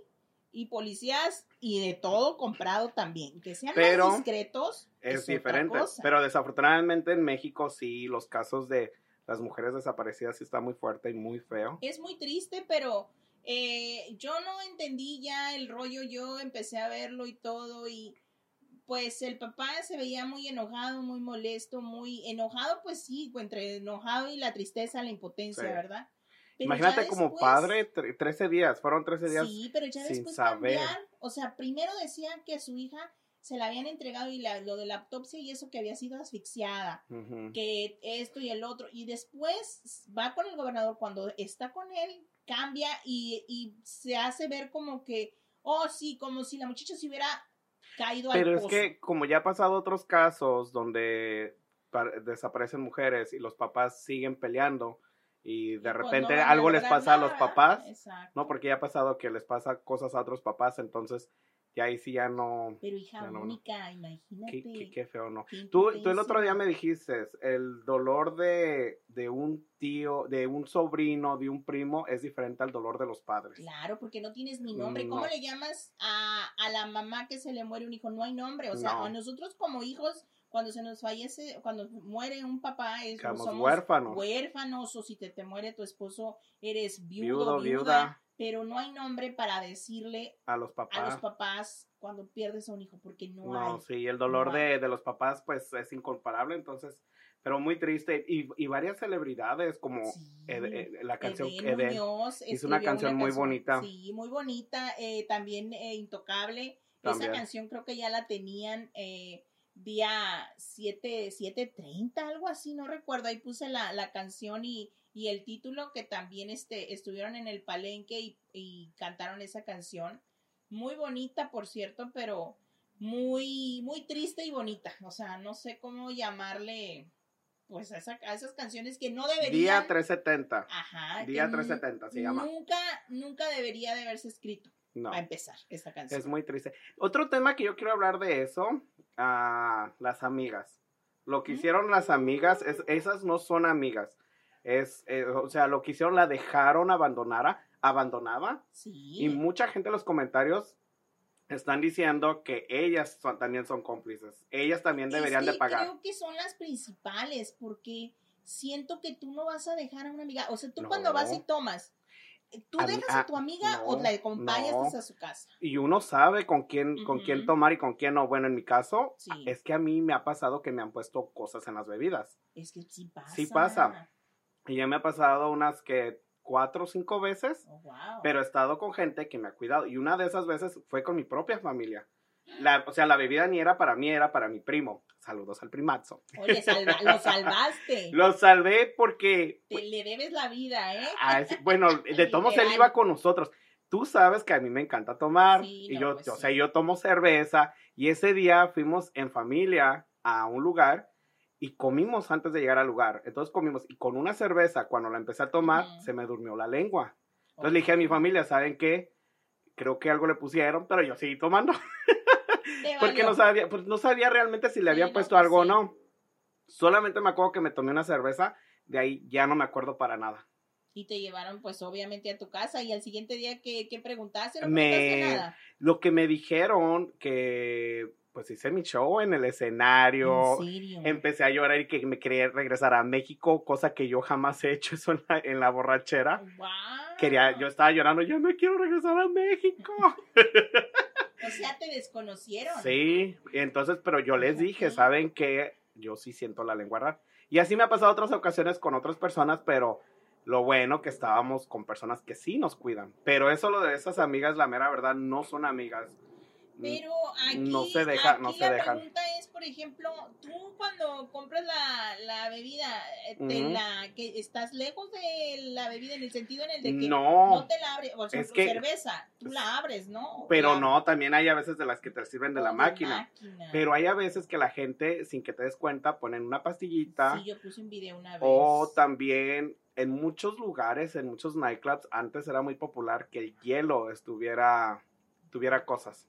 y policías y de todo comprado también. Que sean Pero más discretos. es otra diferente. cosa. Pero desafortunadamente en México sí, los casos de las mujeres desaparecidas sí está muy fuerte y muy feo. es muy triste, pero eh, yo no entendí ya el rollo, yo empecé a verlo y todo y pues el papá se veía muy enojado, muy molesto, muy enojado, pues sí, entre enojado y la tristeza, la impotencia, Sí. ¿verdad? Pero Imagínate ya como después- padre, tre- 13 días, fueron 13 días. Sí, pero ya sin después saber. cambiar, o sea, primero decían que su hija se la habían entregado y la- lo de la autopsia y eso que había sido asfixiada que esto y el otro, y después va con el gobernador, cuando está con él, cambia y, y se hace ver como que, oh sí, como si la muchacha se hubiera caído al Pero es pozo. que como ya ha pasado otros casos donde pa- desaparecen mujeres y los papás siguen peleando y de no repente algo les pasa a los papás, Exacto. no, porque ya ha pasado que les pasa cosas a otros papás, entonces ya ahí sí ya no, Pero hija no, única, imagínate. qué, qué- qué feo, no. qué Tú, tú el otro día me dijiste, el dolor de, de un tío, de un sobrino, de un primo, es diferente al dolor de los padres. Claro, porque no tienes ni nombre. ¿Cómo le llamas a, a la mamá que se le muere un hijo? No hay nombre. O sea, No. a nosotros como hijos, cuando se nos fallece, cuando muere un papá, es, somos huérfanos. huérfanos, o si te, te muere tu esposo, eres viudo, Viudo, viuda, viuda. Pero no hay nombre para decirle A los papás. a los papás cuando pierdes a un hijo, porque no, No, hay. sí, el dolor No de, de los papás pues es incomparable, entonces, pero muy triste. Y, y varias celebridades como Sí. Ed- Ed- la canción Eden Eden. Muñoz hizo una canción muy bonita. Sí, muy bonita. eh, también eh, Intocable. También. Esa canción creo que ya la tenían eh, día 7, 7.30, algo así, no recuerdo. Ahí puse la, la canción y, y el título que también este, estuvieron en el palenque y, y cantaron esa canción. Muy bonita, por cierto, pero muy, muy triste y bonita. O sea, no sé cómo llamarle, pues, a, esa- a esas canciones que no deberían. Día 370. Ajá. Día nu- 370 se llama. Nunca, nunca debería de haberse escrito. No. Para empezar, esa canción. Es muy triste. Otro tema que yo quiero hablar de eso, ah, las amigas. Lo que hicieron las amigas, es, esas no son amigas. Es, eh, o sea, lo que hicieron la dejaron abandonada, abandonada. Sí. Y mucha gente en los comentarios están diciendo que ellas son- también son cómplices. Ellas también Es deberían de que pagar. Creo que son las principales, porque siento que tú no vas a dejar a una amiga. O sea, tú No. cuando vas y tomas, ¿tú A mí- dejas ah, a tu amiga o la acompañas no. hasta su casa? Y uno sabe con quién, con quién tomar y con quién no. Bueno, en mi caso, Sí. es que a mí me ha pasado que me han puesto cosas en las bebidas. Es que sí pasa. Sí pasa. Y ya me ha pasado unas que cuatro o cinco veces, Oh, wow. pero he estado con gente que me ha cuidado. Y una de esas veces fue con mi propia familia. La, o sea, la bebida ni era para mí, era para mi primo. Saludos al primazo. Oye, salva- lo salvaste. Lo salvé porque, Te le debes la vida, ¿eh? ah, bueno, de todos él iba con nosotros. Tú sabes que a mí me encanta tomar. Sí, y no, yo, pues o sí. sea, yo tomo cerveza. Y ese día fuimos en familia a un lugar y comimos antes de llegar al lugar. Entonces comimos y con una cerveza, cuando la empecé a tomar, se me durmió la lengua. Entonces le dije a mi familia, ¿saben qué? Creo que algo le pusieron, pero yo seguí tomando. Porque no sabía, pues no sabía realmente si le habían puesto pues algo o no. Solamente me acuerdo que me tomé una cerveza, de ahí ya no me acuerdo para nada. Y te llevaron, pues, obviamente a tu casa. Y al siguiente día, ¿qué, qué preguntaste? No Me- preguntaste nada. Lo que me dijeron que pues hice mi show en el escenario, ¿En serio? empecé a llorar y que me quería regresar a México, cosa que yo jamás he hecho eso en la, en la borrachera. Wow. Quería, yo estaba llorando, yo me quiero regresar a México. O sea, te desconocieron. Sí, entonces, pero yo les dije. ¿saben qué? Yo sí siento la lengua rara. Y así me ha pasado otras ocasiones con otras personas, pero lo bueno que estábamos con personas que sí nos cuidan. Pero eso lo de esas amigas, la mera verdad, no son amigas. Pero aquí, No se deja- aquí no se la dejan. pregunta es, por ejemplo, tú cuando compras la, la bebida, eh, te la, que estás lejos de la bebida en el sentido en el de que No. no te la abres, o sea, Es que- cerveza, tú la abres, ¿no? Pero no, también hay a veces de las que te sirven de o la máquina. máquina. Pero hay a veces que la gente, sin que te des cuenta, ponen una pastillita. Sí, yo puse un video una vez. O también en muchos lugares, en muchos nightclubs, antes era muy popular que el hielo estuviera, tuviera cosas.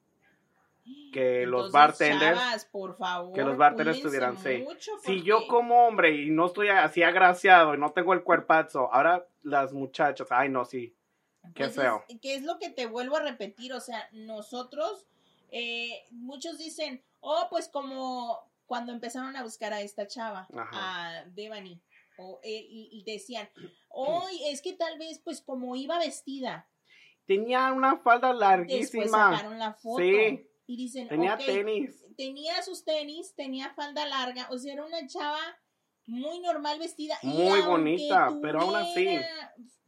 Que los bartenders- chavas, por favor, que los bartenders tuvieran, sí. Si yo como hombre y no estoy así agraciado y no tengo el cuerpazo, ahora las muchachas, ay no, sí. Qué Pues feo. que es lo que te vuelvo a repetir, o sea, nosotros, eh, muchos dicen, oh, pues como cuando empezaron a buscar a esta chava, Ajá. a Devani, o, eh, y, y decían, oh, es que tal vez, pues como iba vestida, Tenía una falda después larguísima. sacaron la foto. Sí. Y dicen, Tenía "Ok, tenis. tenía sus tenis, tenía falda larga, o sea, era una chava muy normal vestida. y Muy aunque bonita, pero aún así-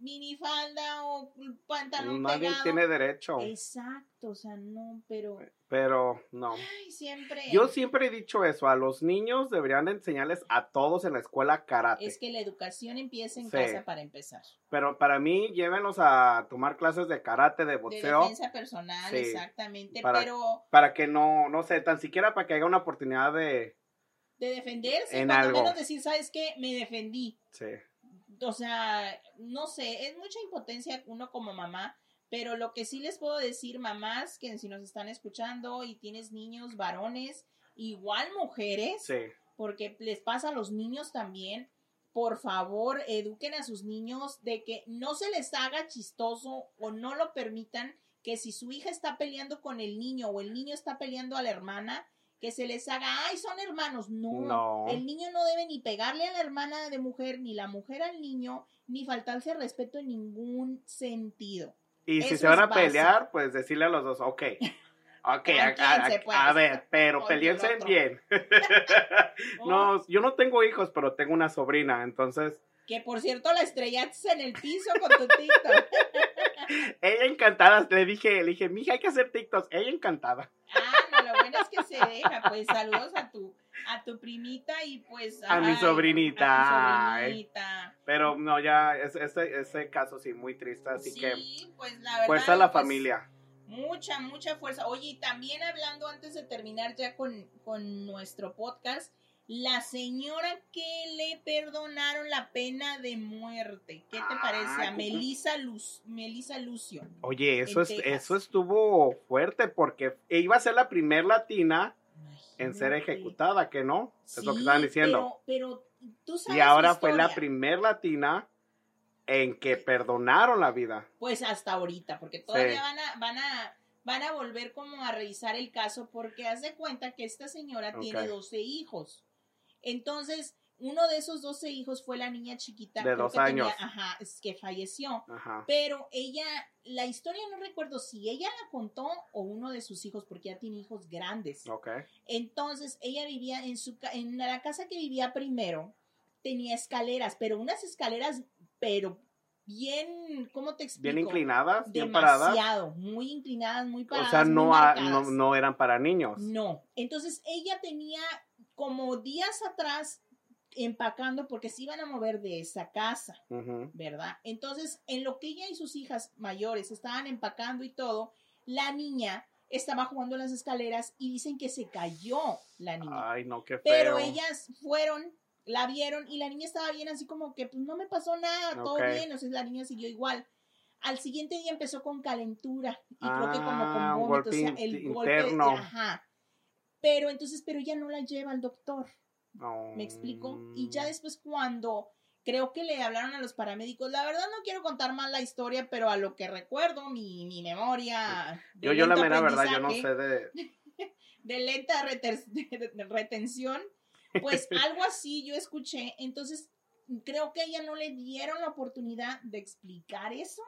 Minifalda o pantalón Nadie pegado. tiene derecho. Exacto, o sea, no, pero Pero no. ay, siempre Yo siempre he dicho eso, a los niños deberían de enseñarles a todos en la escuela karate. es que la educación empieza en Sí. casa para empezar. Pero para mí, llévenlos a tomar clases de karate, de De boxeo, defensa personal, Sí, exactamente, para- pero para que no, no sé, tan siquiera para que haya una oportunidad de... de defenderse, En cuando algo. menos decir, ¿sabes qué? Me defendí. Sí. o sea, no sé, es mucha impotencia uno como mamá, pero lo que sí les puedo decir, mamás, que si nos están escuchando y tienes niños, varones, igual mujeres, Sí. porque les pasa a los niños también, por favor, eduquen a sus niños de que no se les haga chistoso o no lo permitan que si su hija está peleando con el niño o el niño está peleando a la hermana, que se les haga, ay, son hermanos. No, No. el niño no debe ni pegarle a la hermana de mujer, ni la mujer al niño, ni faltarse al respeto en ningún sentido. Y si se van a pelear, pues decirle a los dos, ok. Ok, a, a- ver, pero peleense bien. no, yo no tengo hijos, pero tengo una sobrina, entonces Que por cierto la estrellaste en el piso con tu TikTok. ella encantada, le dije, le dije, mija, hay que hacer TikToks, ella encantada. Ah, lo bueno es que se deja. Pues saludos a tu, a tu primita y pues A mi sobrinita, A. Pero no, ya, es- ese, ese caso sí, muy triste, así que pues la verdad. fuerza a la pues, familia. Mucha, mucha fuerza. Oye, y también hablando antes de terminar ya con, con nuestro podcast, la señora que le perdonaron la pena de muerte. ¿Qué te Ah, parece? A ¿cómo? Melissa, Luz, Melissa Lucio. Oye, eso, es, eso estuvo fuerte porque iba a ser la primer latina en ser ejecutada, que no? es lo que estaban diciendo. Pero, pero tú sabes. Y ahora fue la primer latina en que perdonaron la vida. Pues hasta ahorita, porque todavía Sí. van a, van a, van a volver como a revisar el caso, porque haz de cuenta que esta señora tiene Ok. 12 hijos. Entonces, uno de esos 12 hijos fue la niña chiquita De dos que tenía- años. ajá, es que falleció. Ajá. Pero ella, la historia no recuerdo si ella la contó o uno de sus hijos, porque ya tiene hijos grandes. Ok. Entonces, ella vivía en su en la casa que vivía primero, tenía escaleras, pero unas escaleras, pero bien, ¿cómo te explico? Bien inclinadas, bien paradas. Muy inclinadas, muy paradas. O sea, muy no, a- no, no eran para niños. No. Entonces, ella tenía como días atrás empacando porque se iban a mover de esa casa. ¿verdad? Entonces, en lo que ella y sus hijas mayores estaban empacando y todo, la niña estaba jugando en las escaleras y dicen que se cayó la niña. Ay, no, qué feo. Pero ellas fueron, la vieron y la niña estaba bien así como que pues no me pasó nada, todo bien, o sea, la niña siguió igual. Al siguiente día empezó con calentura y creo que como Ah, con un vómito, o sea, el in- golpe, interno. ajá. Pero entonces, pero ella no la lleva al doctor. No. ¿Me explico? Y ya después cuando creo que le hablaron a los paramédicos, la verdad no quiero contar más la historia, pero a lo que recuerdo, mi, mi memoria... Yo, yo la mera verdad, yo no sé de... De lenta de retención, pues algo así yo escuché, entonces creo que a ella no le dieron la oportunidad de explicar eso.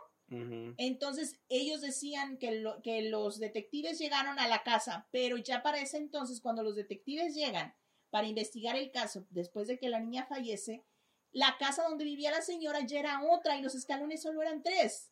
Entonces ellos decían que, lo- que los detectives llegaron a la casa, pero ya para ese entonces, cuando los detectives llegan para investigar el caso, después de que la niña fallece, la casa donde vivía la señora ya era otra y los escalones solo eran tres.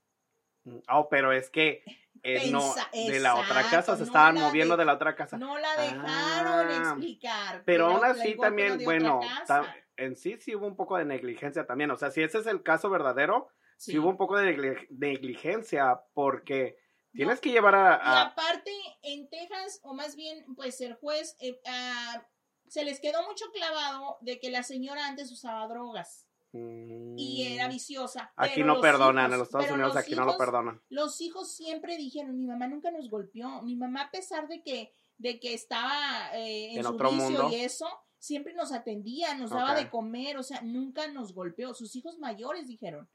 Oh, pero es que eh, no, de la otra casa se no estaban moviendo de- de la otra casa. No la dejaron Ah, explicar. Pero aún así también, bueno, ta- en sí sí hubo un poco de negligencia también. O sea, si ese es el caso verdadero, sí, Sí. hubo un poco de negli- negligencia porque No, tienes que llevar a... Y aparte, en Texas, o más bien, pues el juez, eh, ah, se les quedó mucho clavado de que la señora antes usaba drogas y era Mm, viciosa. Aquí no perdonan, hijos- en los Estados Unidos los aquí no lo hijos- perdonan. Los hijos siempre dijeron, mi mamá nunca nos golpeó. Mi mamá, a pesar de que, de que estaba eh, en, En su otro vicio mundo. y eso, siempre nos atendía, nos daba de comer, o sea, nunca nos golpeó. Sus hijos mayores dijeron.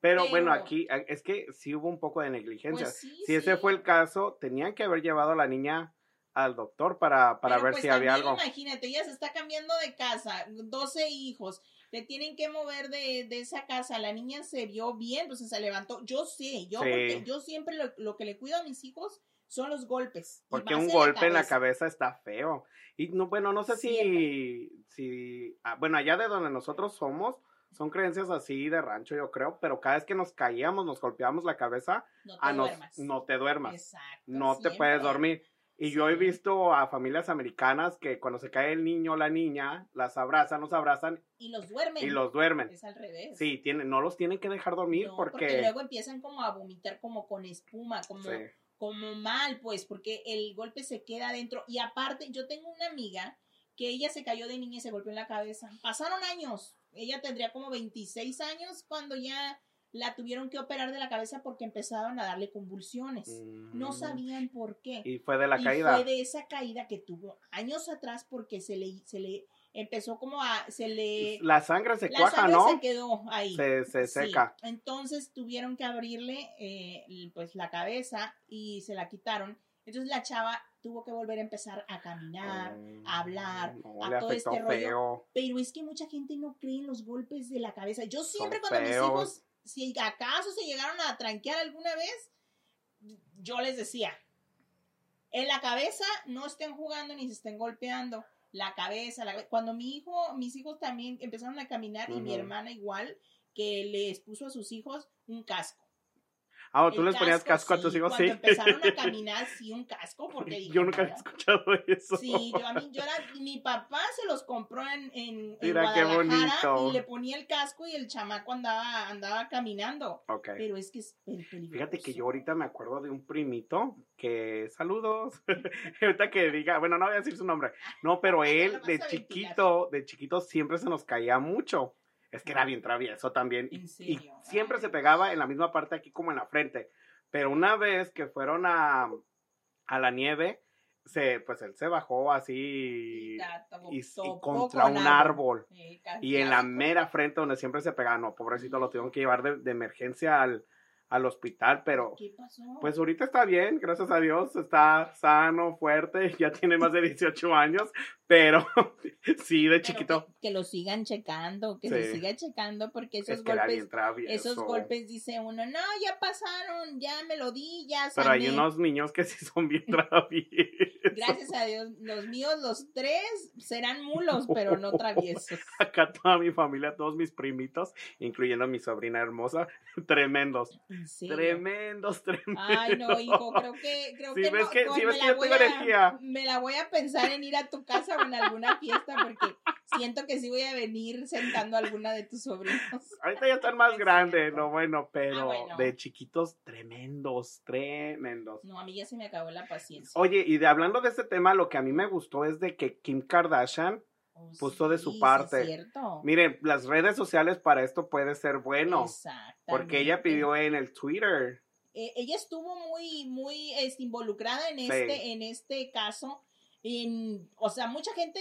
Pero, bueno, aquí es que sí hubo un poco de negligencia. Pues sí, si ese fue el caso, tenían que haber llevado a la niña al doctor para, para Pero, ver pues, si había algo. Imagínate, ella se está cambiando de casa, 12 hijos, te tienen que mover de, de esa casa. La niña se vio bien, pues se levantó. Yo sé, yo, Sí. porque yo siempre lo, lo que le cuido a mis hijos son los golpes. Porque un golpe en la cabeza. cabeza está feo. Y no, bueno, no sé si, si, ah, bueno, allá de donde nosotros somos, son creencias así de rancho, yo creo, pero cada vez que nos caíamos, nos golpeamos la cabeza, No te ah, nos- duermas. no te duermas, Exacto. no te puedes dormir. Y yo he visto a familias americanas que cuando se cae el niño o la niña, las abrazan, los abrazan Y los duermen. y los duermen. Es al revés. Sí, tienen, no los tienen que dejar dormir No, porque... luego empiezan como a vomitar como con espuma, como, Sí. como mal, pues, porque el golpe se queda adentro. Y aparte, yo tengo una amiga que ella se cayó de niña y se golpeó en la cabeza. Pasaron años. Ella tendría como 26 años cuando ya la tuvieron que operar de la cabeza porque empezaban a darle convulsiones. No Mm. sabían por qué. Y fue de la Y caída. fue de esa caída que tuvo años atrás porque se le, se le empezó como a, se le, La sangre se la cuaja, sangre ¿no? se quedó ahí. Se, se Sí, seca. Entonces tuvieron que abrirle eh, pues la cabeza y se la quitaron. Entonces la chava tuvo que volver a empezar a caminar, a hablar, No, a todo este rollo. feo. Pero es que mucha gente no cree en los golpes de la cabeza. Yo siempre Son cuando mis hijos, si acaso se llegaron a tranquear alguna vez, yo les decía, en la cabeza no estén jugando ni se estén golpeando. La cabeza, la- cuando mi hijo, mis hijos también empezaron a caminar y mi hermana igual, que les puso a sus hijos un casco. Ah, tú les ponías casco a tus hijos, Cuando sí. empezaron a caminar, sí, un casco, porque dije, Yo nunca había escuchado eso. Sí, yo a mí, yo era, mi papá se los compró en, en, en Mira qué Guadalajara bonito. y le ponía el casco y el chamaco andaba, andaba caminando. Ok. Pero es que es pel- peligroso. Fíjate que yo ahorita me acuerdo de un primito que, saludos, ahorita que diga, bueno, no voy a decir su nombre, no, pero ya él de chiquito, de chiquito siempre se nos caía mucho. Es que era bien travieso también. y- siempre se pegaba en la misma parte aquí como en la frente. Pero una vez que fueron a, a la nieve, se, pues él se bajó así y, contra con un árbol. Y en la mera frente donde siempre se pegaba, no, pobrecito, lo tuvieron que llevar de, de emergencia al, al hospital, pero ¿Qué pasó? pues ahorita está bien, gracias a Dios, está sano, fuerte, ya tiene más de 18 años, pero sí, de Pero chiquito, Que, que lo sigan checando, que Sí. se siga checando, porque esos es que golpes, esos golpes dice uno, no, ya pasaron, ya me lo di, ya Pero hay sané". unos niños que sí son bien traviesos. Gracias a Dios, los míos, los tres, serán mulos, pero no traviesos. Acá toda mi familia, todos mis primitos, incluyendo mi sobrina hermosa, tremendos. Tremendos, tremendos. Ay, no, hijo, creo que, creo Sí, que, ves no, que- no, sí, me ves la que yo voy tengo a- energía. Me la voy a pensar en ir a tu casa o en alguna fiesta, porque siento que sí voy a venir sentando a alguna de tus sobrinos. Ahorita ya están más Es grandes, lo bueno, pero Ah, bueno. de chiquitos tremendos, tremendos. No, a mí ya se me acabó la paciencia. Oye, y de hablando de este tema, lo que a mí me gustó es de que Kim Kardashian, Oh, puso de su sí parte. es cierto. miren, las redes sociales para esto puede ser bueno, porque ella pidió en el Twitter. Eh, ella estuvo muy, muy este, involucrada en Sí. este, en este caso. En, o sea, mucha gente,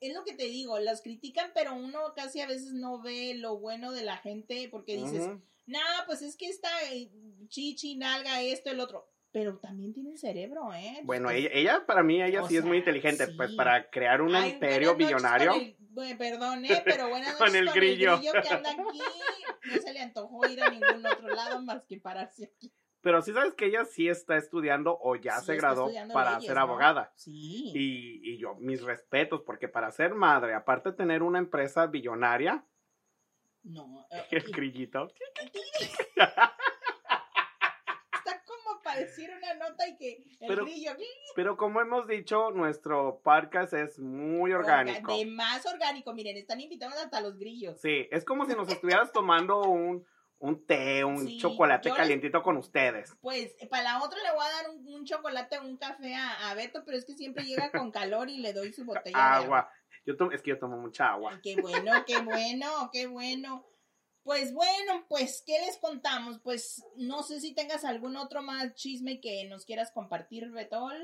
es lo que te digo, las critican, pero uno casi a veces no ve lo bueno de la gente porque dices, Ujú. no, pues es que está eh, chichi, nalga, esto, el otro. Pero también tiene cerebro, ¿eh? Bueno, ella, ella para mí, ella O sí es muy inteligente, sí. pues para crear un Ay, imperio buenas noches billonario. con el- bueno, perdón, ¿eh? Pero buenas Con noches el grillo. que anda aquí. No se le antojó ir a ningún otro lado más que pararse aquí. Pero sí sabes que ella sí está estudiando o ya Sí, se graduó para leyes, ser ¿no? abogada. Sí. Y, y yo, mis respetos, porque para ser madre, aparte de tener una empresa billonaria, No. eh, el grillito, decir una nota y que el Pero- grillo. pero como hemos dicho, nuestro podcast es muy orgánico. De más orgánico. Miren, están invitados hasta los grillos. Sí, es como si nos estuvieras tomando un, un té, un Sí, chocolate calientito con ustedes. Pues para la otra le voy a dar un, un chocolate o un café a, a Beto, pero es que siempre llega con calor y le doy su botella de agua. Agua. Yo tomo, es que yo tomo mucha agua. Qué bueno, qué bueno, qué bueno. Pues bueno, pues, ¿qué les contamos? Pues no sé si tengas algún otro más chisme que nos quieras compartir, Betol.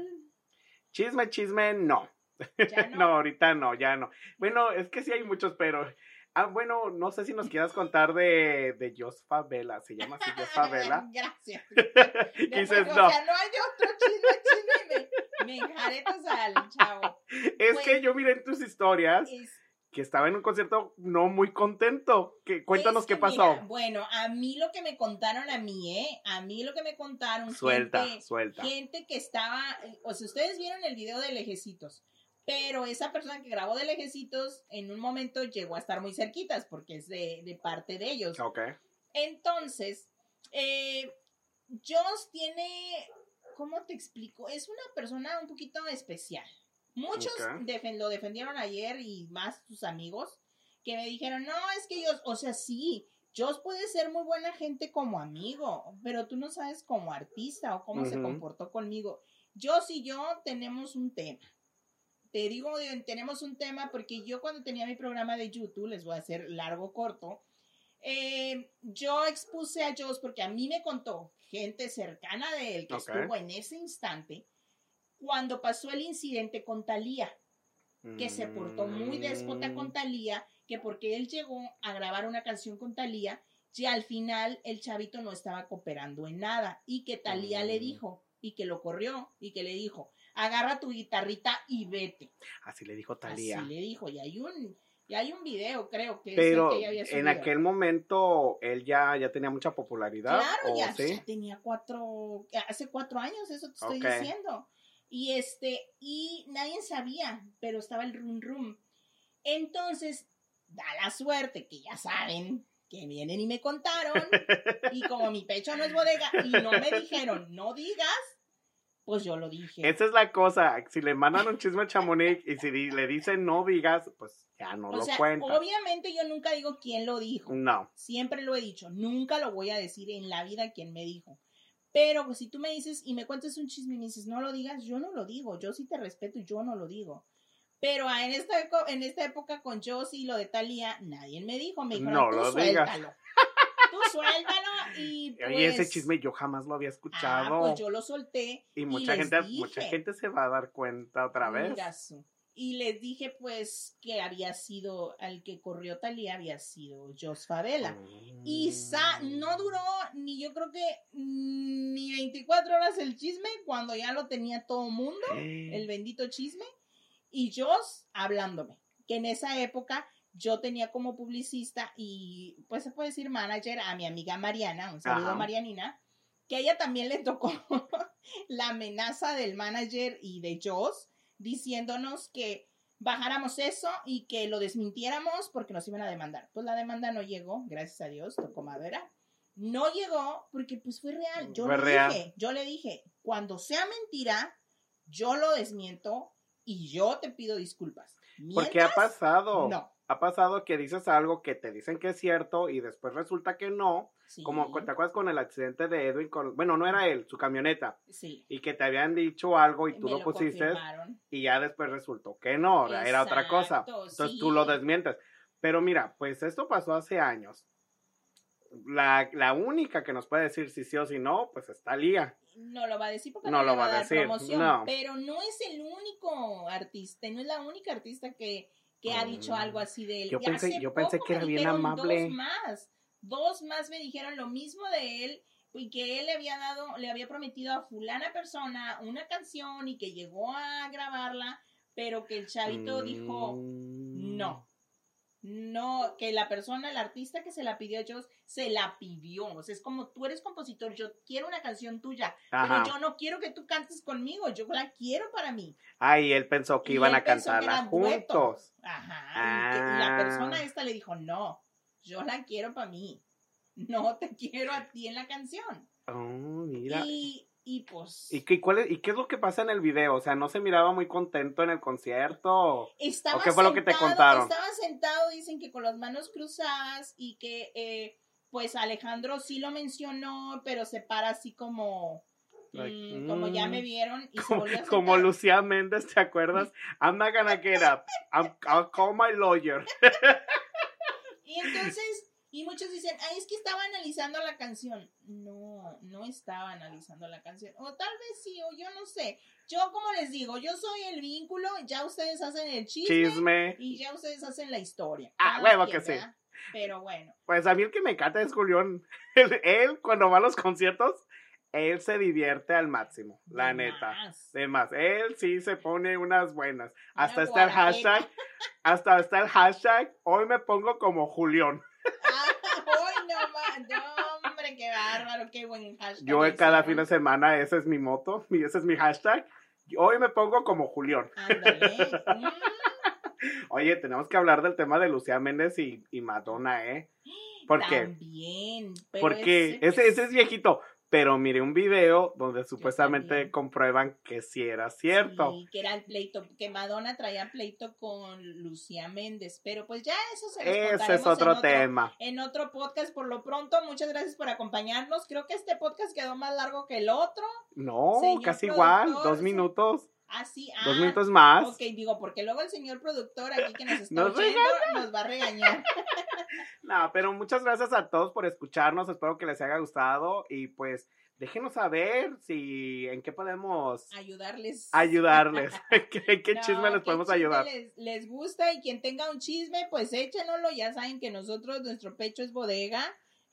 Chisme, chisme, no. Ya No, no. ahorita no, ya no. Bueno, es que sí hay muchos, pero. Ah, bueno, no sé si nos quieras contar de, de Josfa Vela. ¿Se llama así Josfa Vela? Gracias. Dices, o no. sea, no hay otro chisme, chisme. Me, me enjaretas al chavo. Es Pues- que yo miré en tus historias Es- que estaba en un concierto no muy contento. Que, cuéntanos es qué que pasó. mira, bueno, a mí lo que me contaron a mí, ¿eh? A mí lo que me contaron. suelta, gente- suelta. gente que estaba, o sea, ustedes vieron el video de lejecitos, pero esa persona que grabó de lejecitos en un momento llegó a estar muy cerquitas porque es de, de parte de ellos. Ok. Entonces, eh, Joss tiene, ¿cómo te explico? Es una persona un poquito especial. Muchos defen- lo defendieron ayer y más sus amigos que me dijeron, no, es que Joss, o sea, sí, Joss puede ser muy buena gente como amigo, pero tú no sabes como artista o cómo se comportó conmigo. Joss y yo tenemos un tema. Te digo, eh, tenemos un tema porque yo cuando tenía mi programa de YouTube, les voy a hacer largo corto, eh, yo expuse a Joss porque a mí me contó gente cercana de él que estuvo en ese instante cuando pasó el incidente con Talía, que se portó muy déspota Mm. con Talía, que porque él llegó a grabar una canción con Talía, y al final el chavito no estaba cooperando en nada y que Talía le Mm. dijo y que lo corrió y que le dijo, agarra tu guitarrita y vete. Así le dijo Talía. Así le dijo, y hay un, y hay un video, creo que es Pero que ella había en aquel momento él ya, ya tenía mucha popularidad. Claro, ¿o ya, sí? ya tenía cuatro, hace cuatro años, eso te estoy diciendo. Y este, y nadie sabía, pero estaba el rum rum. Entonces, da la suerte que ya saben que vienen y me contaron. Y como mi pecho no es bodega y no me dijeron, no digas, pues yo lo dije. Esa es la cosa. Si le mandan un chisme a Chamonix y si le dicen no digas, pues ya no o lo sea, cuenta. obviamente yo nunca digo quién lo dijo. No. Siempre lo he dicho, nunca lo voy a decir en la vida quién me dijo. Pero pues, si tú me dices y me cuentas un chisme y me dices, no lo digas, yo no lo digo. Yo sí te respeto y yo no lo digo. Pero ah, en esta, en esta época con Josie y lo de Talía, nadie me dijo. Me dijeron, No tú lo digas". suéltalo. Tú suéltalo y pues... Oye, ese chisme yo jamás lo había ah, escuchado. pues yo lo solté. y mucha gente, dije. mucha gente se va a dar cuenta otra vez. Y les dije, pues, que había sido, al que corrió Talía había sido Jos Favela. Y sa- no duró ni yo creo que mm, ni 24 horas el chisme cuando ya lo tenía todo mundo, el bendito chisme, y Jos hablándome, que en esa época yo tenía como publicista y pues se puede decir manager a mi amiga Mariana, un saludo Ajá. a Marianina, que a ella también le tocó la amenaza del manager y de Jos diciéndonos que bajáramos eso y que lo desmintiéramos porque nos iban a demandar. Pues la demanda no llegó, gracias a Dios, tocó madera. No llegó porque pues fue real. Yo Fue le real. dije, yo le dije, cuando sea mentira, yo lo desmiento y yo te pido disculpas. Porque ha pasado. No. Ha pasado que dices algo que te dicen que es cierto y después resulta que no. Sí, Como ¿te acuerdas con el accidente de Edwin? Con, bueno, no era él, su camioneta. sí. Y que te habían dicho algo y tú Me lo, pusiste y ya después resultó que no, era otra cosa. Exacto, Entonces sí. tú lo desmientes. Pero mira, pues esto pasó hace años. La, la única que nos puede decir si sí o si no, pues está Lía. No lo va a decir porque No no, lo va a dar decir, promoción. no. Pero no es el único artista, no es la única artista que, que ha dicho Mm. algo así de él. Yo Y pensé- hace yo pensé poco que era bien amable. Dos más, dos más me dijeron lo mismo de él y que él le había dado, le había prometido a fulana persona una canción y que llegó a grabarla, pero que el chavito dijo Mm. no. No, que la persona, el artista que se la pidió a Joss, se la pidió. O sea, es como tú eres compositor, yo quiero una canción tuya, Ajá. pero yo no quiero que tú cantes conmigo, yo la quiero para mí. Ay, él pensó que Y iban a cantarla juntos. Ajá. Y la Ah. persona esta le dijo, no, yo la quiero para mí. No te quiero a ti en la canción. Oh, mira. Y, y pues ¿Y qué, cuál es, ¿Y qué es lo que pasa en el video? O sea, ¿no se miraba muy contento en el concierto? estaba ¿O qué fue lo que te contaron? Estaba sentado, dicen que con las manos cruzadas y que eh, pues Alejandro sí lo mencionó, pero se para así como... Like, mm, como ya mm. me vieron y se Como, a como. Lucía Méndez, ¿te acuerdas? I'm not gonna get up. I'm- I'll call my lawyer. Y entonces, y muchos dicen, ay, es que estaba analizando la canción. No, no estaba analizando la canción. O tal vez sí, o yo no sé. Yo, como les digo, yo soy el vínculo, ya ustedes hacen el chisme, Chisme. y ya ustedes hacen la historia. Ah, Cada huevo quien, que sí. Pero bueno, Pues a mí el que me encanta es Julián. Él, él, cuando va a los conciertos, él se divierte al máximo, la neta. más. De más, él sí se pone unas buenas. Una Hasta está el hashtag, hasta está el hashtag, hoy me pongo como Julián. Ah, ¡Ay, no, hombre, qué bárbaro, qué buen hashtag. Yo cada fin de semana, ese es mi moto, mi- ese es mi hashtag. Hoy me pongo como Julián. Mm, Oye, tenemos que hablar del tema de Lucía Méndez y, y Madonna, ¿eh? ¿Por qué? También. pero Porque ese, ese, ese es viejito. Pero miré un video donde supuestamente comprueban que sí era cierto. Sí, que era el pleito, que Madonna traía pleito con Lucía Méndez, pero pues ya eso se los Ese es otro en tema. En otro podcast, por lo pronto, muchas gracias por acompañarnos. Creo que este podcast quedó más largo que el otro. No, Señor casi igual. Dos sí. Minutos. Así, ah, Dos minutos más. Ok, digo, porque luego el señor productor aquí que nos está Nos oyendo nos va a regañar. No, pero muchas gracias a todos por escucharnos. Espero que les haya gustado. Y pues, déjenos saber si en qué podemos Ayudarles. ayudarles. ¿En qué, qué No, chisme les podemos chisme ayudar? Les, les gusta y quien tenga un chisme, pues échenoslo. Ya saben que nosotros, nuestro pecho es bodega.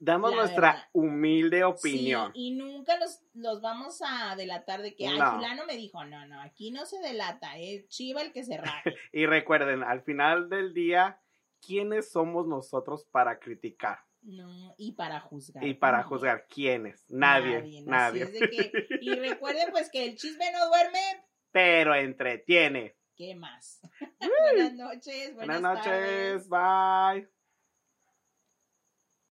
Damos la nuestra verdad. humilde opinión. Sí, y nunca los, los vamos a delatar de que, ay, No. fulano me dijo, no, no, aquí no se delata, es chiva el que se raja. Y recuerden, al final del día, ¿quiénes somos nosotros para criticar? No, y para juzgar. Y para juzgar, ¿quiénes? Nadie, Nadie, nadie. así es de que- y recuerden pues que el chisme no duerme, Pero entretiene. ¿qué más? buenas noches, buenas, Buenas tardes. noches, bye.